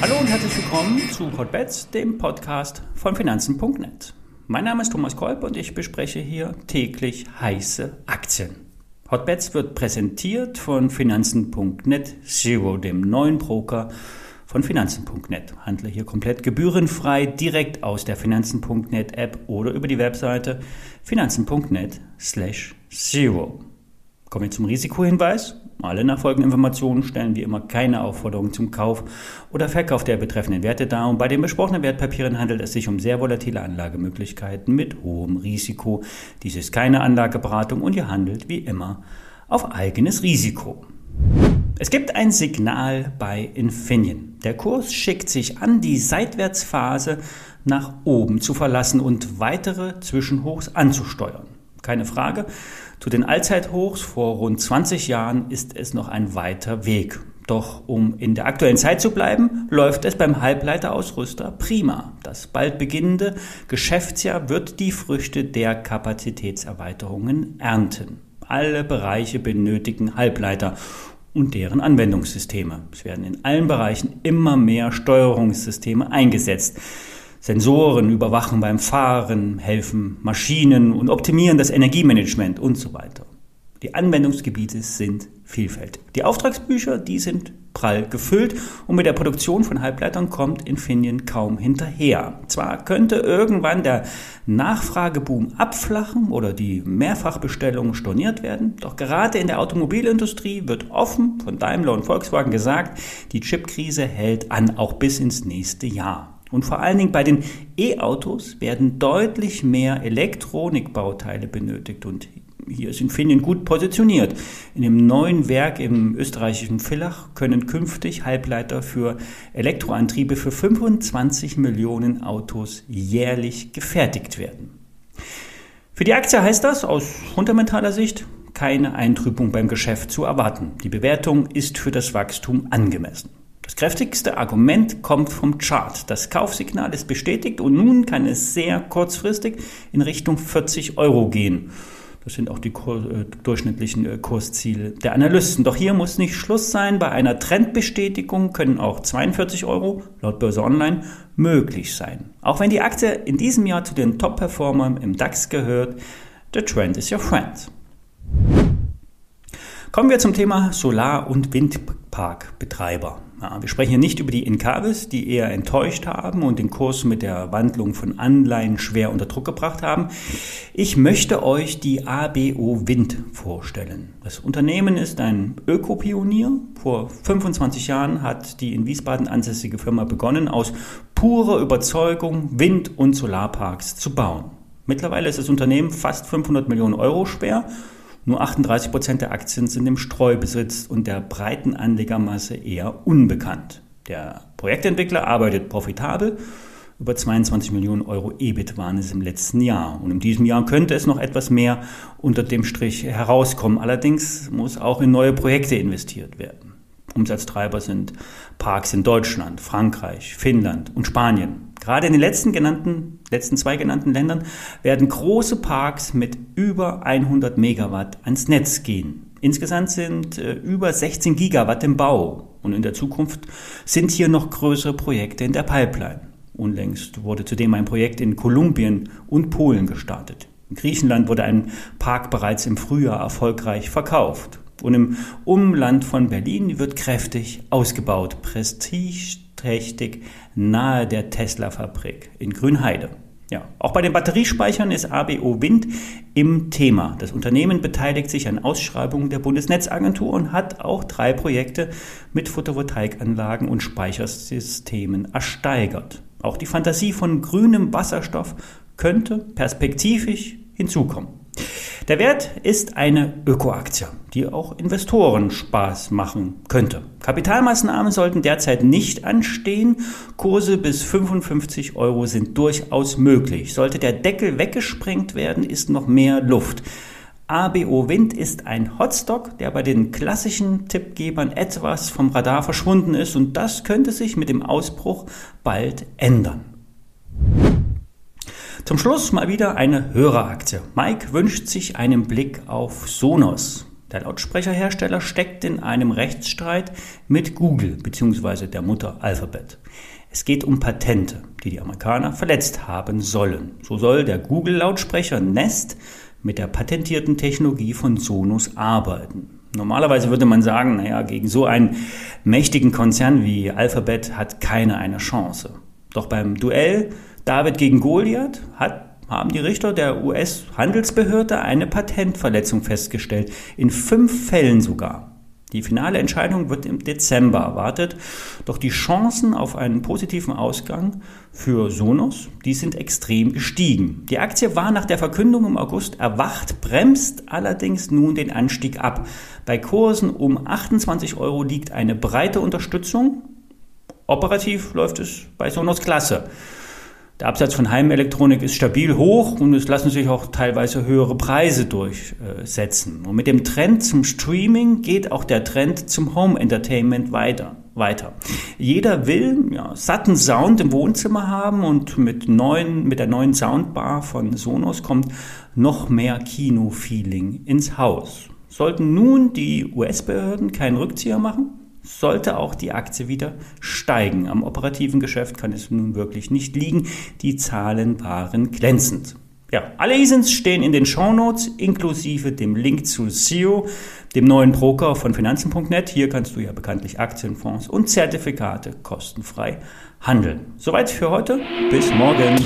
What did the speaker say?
Hallo und herzlich willkommen zu Hotbets, dem Podcast von Finanzen.net. Mein Name ist Thomas Kolb und ich bespreche hier täglich heiße Aktien. Hotbets wird präsentiert von Finanzen.net Zero, dem neuen Broker von Finanzen.net. Handle hier komplett gebührenfrei direkt aus der Finanzen.net App oder über die Webseite finanzen.net slash zero. Kommen wir zum Risikohinweis. Alle nachfolgenden Informationen stellen wie immer keine Aufforderung zum Kauf oder Verkauf der betreffenden Werte dar und bei den besprochenen Wertpapieren handelt es sich um sehr volatile Anlagemöglichkeiten mit hohem Risiko. Dies ist keine Anlageberatung und ihr handelt wie immer auf eigenes Risiko. Es gibt ein Signal bei Infineon. Der Kurs schickt sich an, die Seitwärtsphase nach oben zu verlassen und weitere Zwischenhochs anzusteuern. Keine Frage, zu den Allzeithochs vor rund 20 Jahren ist es noch ein weiter Weg. Doch um in der aktuellen Zeit zu bleiben, läuft es beim Halbleiterausrüster prima. Das bald beginnende Geschäftsjahr wird die Früchte der Kapazitätserweiterungen ernten. Alle Bereiche benötigen Halbleiter und deren Anwendungssysteme. Es werden in allen Bereichen immer mehr Steuerungssysteme eingesetzt. Sensoren überwachen beim Fahren, helfen Maschinen und optimieren das Energiemanagement und so weiter. Die Anwendungsgebiete sind vielfältig. Die Auftragsbücher, die sind prall gefüllt und mit der Produktion von Halbleitern kommt Infineon kaum hinterher. Zwar könnte irgendwann der Nachfrageboom abflachen oder die Mehrfachbestellungen storniert werden, doch gerade in der Automobilindustrie wird offen von Daimler und Volkswagen gesagt, die Chipkrise hält an, auch bis ins nächste Jahr. Und vor allen Dingen bei den E-Autos werden deutlich mehr Elektronikbauteile benötigt und hier ist Infineon gut positioniert. In dem neuen Werk im österreichischen Villach können künftig Halbleiter für Elektroantriebe für 25 Millionen Autos jährlich gefertigt werden. Für die Aktie heißt das aus fundamentaler Sicht keine Eintrübung beim Geschäft zu erwarten. Die Bewertung ist für das Wachstum angemessen. Das kräftigste Argument kommt vom Chart. Das Kaufsignal ist bestätigt und nun kann es sehr kurzfristig in Richtung 40 Euro gehen. Das sind auch die äh, durchschnittlichen äh, Kursziele der Analysten. Doch hier muss nicht Schluss sein. Bei einer Trendbestätigung können auch 42 Euro laut Börse Online möglich sein. Auch wenn die Aktie in diesem Jahr zu den Top-Performern im DAX gehört, the trend is your friend. Kommen wir zum Thema Solar- und Windparkbetreiber. Ja, wir sprechen hier nicht über die Incavis, die eher enttäuscht haben und den Kurs mit der Wandlung von Anleihen schwer unter Druck gebracht haben. Ich möchte euch die ABO Wind vorstellen. Das Unternehmen ist ein Ökopionier. Vor 25 Jahren hat die in Wiesbaden ansässige Firma begonnen, aus purer Überzeugung Wind- und Solarparks zu bauen. Mittlerweile ist das Unternehmen fast 500 Millionen Euro schwer nur 38 Prozent der Aktien sind im Streubesitz und der breiten Anlegermasse eher unbekannt. Der Projektentwickler arbeitet profitabel. Über 22 Millionen Euro EBIT waren es im letzten Jahr. Und in diesem Jahr könnte es noch etwas mehr unter dem Strich herauskommen. Allerdings muss auch in neue Projekte investiert werden. Umsatztreiber sind Parks in Deutschland, Frankreich, Finnland und Spanien. Gerade in den letzten, genannten, letzten zwei genannten Ländern werden große Parks mit über 100 Megawatt ans Netz gehen. Insgesamt sind äh, über 16 Gigawatt im Bau und in der Zukunft sind hier noch größere Projekte in der Pipeline. Unlängst wurde zudem ein Projekt in Kolumbien und Polen gestartet. In Griechenland wurde ein Park bereits im Frühjahr erfolgreich verkauft. Und im Umland von Berlin wird kräftig ausgebaut. Prestige trächtig nahe der Tesla-Fabrik in Grünheide. Ja, auch bei den Batteriespeichern ist ABO Wind im Thema. Das Unternehmen beteiligt sich an Ausschreibungen der Bundesnetzagentur und hat auch drei Projekte mit Photovoltaikanlagen und Speichersystemen ersteigert. Auch die Fantasie von grünem Wasserstoff könnte perspektivisch hinzukommen. Der Wert ist eine Ökoaktie, die auch Investoren Spaß machen könnte. Kapitalmaßnahmen sollten derzeit nicht anstehen. Kurse bis 55 Euro sind durchaus möglich. Sollte der Deckel weggesprengt werden, ist noch mehr Luft. ABO Wind ist ein Hotstock, der bei den klassischen Tippgebern etwas vom Radar verschwunden ist und das könnte sich mit dem Ausbruch bald ändern. Zum Schluss mal wieder eine Höreraktie. Mike wünscht sich einen Blick auf Sonos. Der Lautsprecherhersteller steckt in einem Rechtsstreit mit Google bzw. der Mutter Alphabet. Es geht um Patente, die die Amerikaner verletzt haben sollen. So soll der Google-Lautsprecher Nest mit der patentierten Technologie von Sonos arbeiten. Normalerweise würde man sagen, naja, gegen so einen mächtigen Konzern wie Alphabet hat keiner eine Chance. Doch beim Duell David gegen Goliath hat, haben die Richter der US-Handelsbehörde eine Patentverletzung festgestellt. In fünf Fällen sogar. Die finale Entscheidung wird im Dezember erwartet, doch die Chancen auf einen positiven Ausgang für Sonos, die sind extrem gestiegen. Die Aktie war nach der Verkündung im August erwacht, bremst allerdings nun den Anstieg ab. Bei Kursen um 28 Euro liegt eine breite Unterstützung. Operativ läuft es bei Sonos klasse. Der Absatz von Heimelektronik ist stabil hoch und es lassen sich auch teilweise höhere Preise durchsetzen. Und mit dem Trend zum Streaming geht auch der Trend zum Home Entertainment weiter. weiter. Jeder will ja, satten Sound im Wohnzimmer haben und mit, neuen, mit der neuen Soundbar von Sonos kommt noch mehr Kino-Feeling ins Haus. Sollten nun die US-Behörden keinen Rückzieher machen? Sollte auch die Aktie wieder steigen. Am operativen Geschäft kann es nun wirklich nicht liegen. Die Zahlen waren glänzend. Ja, alle ISINs stehen in den Shownotes inklusive dem Link zu SEO, dem neuen Broker von Finanzen.net. Hier kannst du ja bekanntlich Aktien, Fonds und Zertifikate kostenfrei handeln. Soweit für heute. Bis morgen.